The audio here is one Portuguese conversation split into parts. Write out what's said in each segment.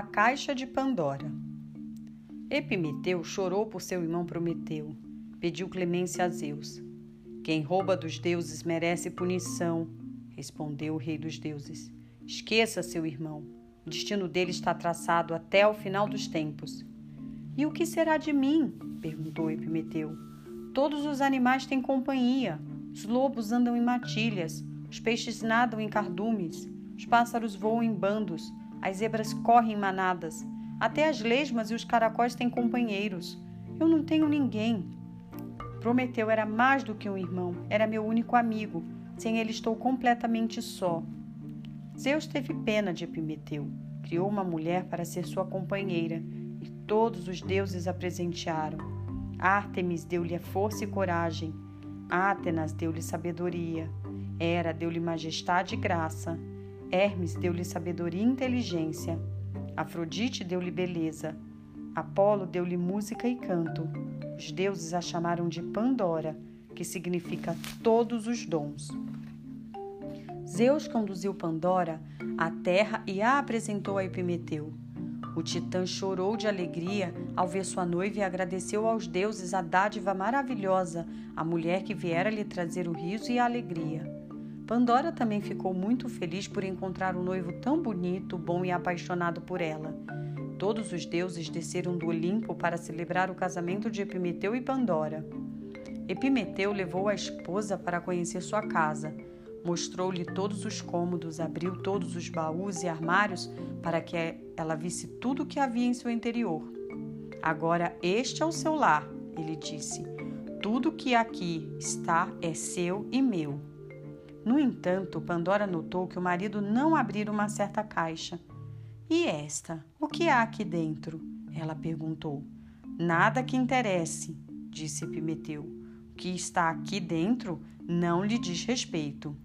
A Caixa de Pandora. Epimeteu chorou por seu irmão Prometeu. Pediu clemência a Zeus. Quem rouba dos deuses merece punição, respondeu o rei dos deuses. Esqueça seu irmão. O destino dele está traçado até o final dos tempos. E o que será de mim? perguntou Epimeteu. Todos os animais têm companhia. Os lobos andam em matilhas, os peixes nadam em cardumes, os pássaros voam em bandos, as zebras correm em manadas. Até as lesmas e os caracóis têm companheiros. Eu não tenho ninguém. Prometeu era mais do que um irmão, era meu único amigo. Sem ele estou completamente só. Zeus teve pena de Epimeteu. Criou uma mulher para ser sua companheira, e todos os deuses a presentearam. Ártemis deu-lhe força e coragem. Átenas deu-lhe sabedoria. Hera deu-lhe majestade e graça. Hermes deu-lhe sabedoria e inteligência. Afrodite deu-lhe beleza. Apolo deu-lhe música e canto. Os deuses a chamaram de Pandora, que significa todos os dons. Zeus conduziu Pandora à terra e a apresentou a Epimeteu. O titã chorou de alegria ao ver sua noiva e agradeceu aos deuses a dádiva maravilhosa, a mulher que viera lhe trazer o riso e a alegria. Pandora também ficou muito feliz por encontrar um noivo tão bonito, bom e apaixonado por ela. Todos os deuses desceram do Olimpo para celebrar o casamento de Epimeteu e Pandora. Epimeteu levou a esposa para conhecer sua casa. Mostrou-lhe todos os cômodos, abriu todos os baús e armários para que ela visse tudo o que havia em seu interior. Agora este é o seu lar, ele disse. Tudo que aqui está é seu e meu. No entanto, Pandora notou que o marido não abrira uma certa caixa. E esta? O que há aqui dentro? Ela perguntou. Nada que interesse, disse Epimeteu. O que está aqui dentro não lhe diz respeito.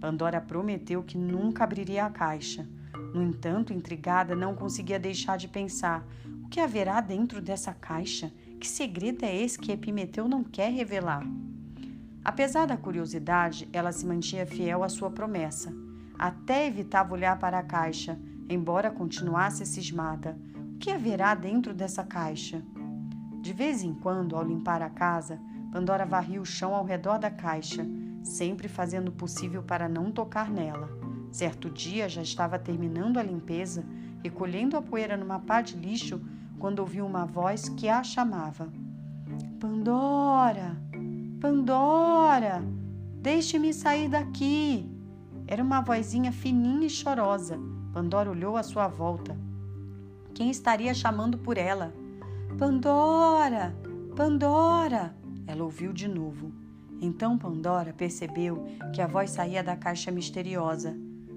Pandora prometeu que nunca abriria a caixa. No entanto, intrigada, não conseguia deixar de pensar: o que haverá dentro dessa caixa? Que segredo é esse que Epimeteu não quer revelar? Apesar da curiosidade, ela se mantinha fiel à sua promessa. Até evitava olhar para a caixa, embora continuasse cismada. O que haverá dentro dessa caixa? De vez em quando, ao limpar a casa, Pandora varria o chão ao redor da caixa, sempre fazendo o possível para não tocar nela. Certo dia já estava terminando a limpeza, recolhendo a poeira numa pá de lixo, quando ouviu uma voz que a chamava. Pandora! Pandora, deixe-me sair daqui. Era uma vozinha fininha e chorosa. Pandora olhou à sua volta. Quem estaria chamando por ela? Pandora! Pandora! Ela ouviu de novo. Então Pandora percebeu que a voz saía da caixa misteriosa.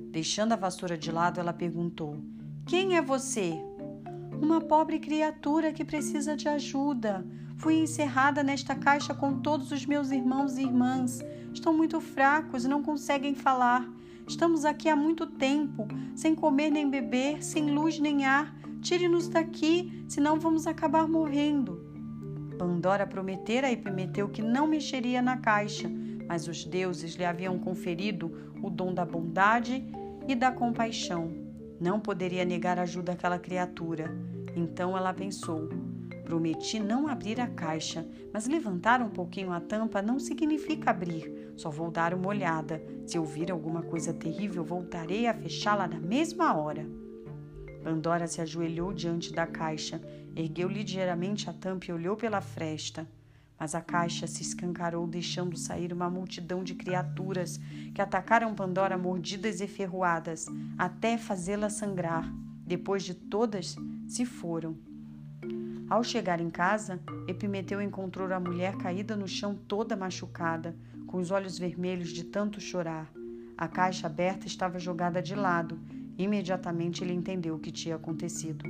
Deixando a vassoura de lado, ela perguntou: Quem é você? Uma pobre criatura que precisa de ajuda. Fui encerrada nesta caixa com todos os meus irmãos e irmãs. Estão muito fracos e não conseguem falar. Estamos aqui há muito tempo, sem comer nem beber, sem luz nem ar. Tire-nos daqui, senão vamos acabar morrendo. Pandora prometera a Epimeteu que não mexeria na caixa, mas os deuses lhe haviam conferido o dom da bondade e da compaixão. Não poderia negar ajuda àquela criatura. Então ela pensou: Prometi não abrir a caixa, mas levantar um pouquinho a tampa não significa abrir. Só vou dar uma olhada. Se ouvir alguma coisa terrível, voltarei a fechá-la na mesma hora. Pandora se ajoelhou diante da caixa, ergueu ligeiramente a tampa e olhou pela fresta. Mas a caixa se escancarou, deixando sair uma multidão de criaturas que atacaram Pandora mordidas e ferroadas, até fazê-la sangrar. Depois de todas, se foram. Ao chegar em casa, Epimeteu encontrou a mulher caída no chão toda machucada, com os olhos vermelhos de tanto chorar. A caixa aberta estava jogada de lado. Imediatamente ele entendeu o que tinha acontecido.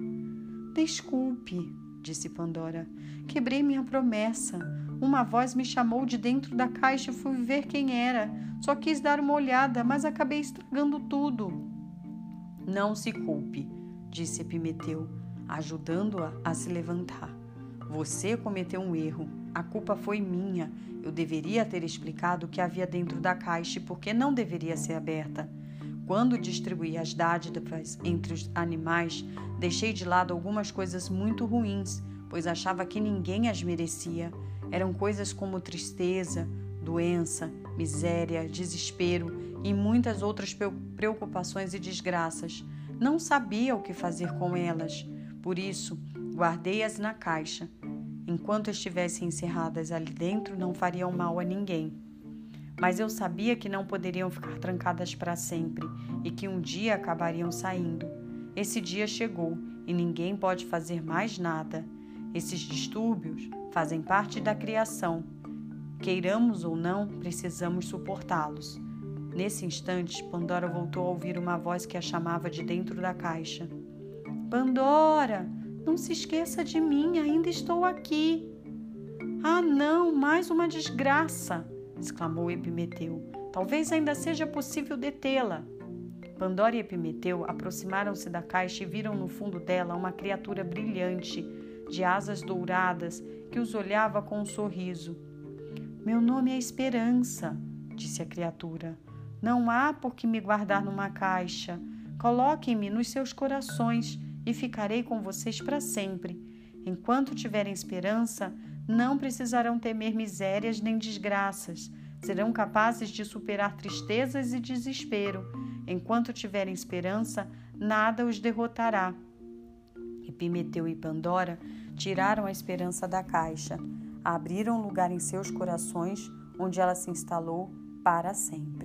Desculpe, disse Pandora. Quebrei minha promessa. Uma voz me chamou de dentro da caixa e fui ver quem era. Só quis dar uma olhada, mas acabei estragando tudo. Não se culpe, disse Epimeteu ajudando-a a se levantar. Você cometeu um erro. A culpa foi minha. Eu deveria ter explicado o que havia dentro da caixa e por que não deveria ser aberta. Quando distribuí as dádivas entre os animais, deixei de lado algumas coisas muito ruins, pois achava que ninguém as merecia. Eram coisas como tristeza, doença, miséria, desespero e muitas outras preocupações e desgraças. Não sabia o que fazer com elas, por isso guardei-as na caixa. Enquanto estivessem encerradas ali dentro, não fariam mal a ninguém. Mas eu sabia que não poderiam ficar trancadas para sempre e que um dia acabariam saindo. Esse dia chegou e ninguém pode fazer mais nada. Esses distúrbios fazem parte da criação. Queiramos ou não, precisamos suportá-los. Nesse instante, Pandora voltou a ouvir uma voz que a chamava de dentro da caixa. Pandora, não se esqueça de mim, ainda estou aqui. Ah, não, mais uma desgraça! exclamou Epimeteu. Talvez ainda seja possível detê-la. Pandora e Epimeteu aproximaram-se da caixa e viram no fundo dela uma criatura brilhante, de asas douradas, que os olhava com um sorriso. Meu nome é Esperança, disse a criatura. Não há por que me guardar numa caixa. Coloquem-me nos seus corações e ficarei com vocês para sempre. Enquanto tiverem esperança, não precisarão temer misérias nem desgraças. Serão capazes de superar tristezas e desespero. Enquanto tiverem esperança, nada os derrotará. Epimeteu e Pandora tiraram a esperança da caixa, abriram lugar em seus corações, onde ela se instalou para sempre.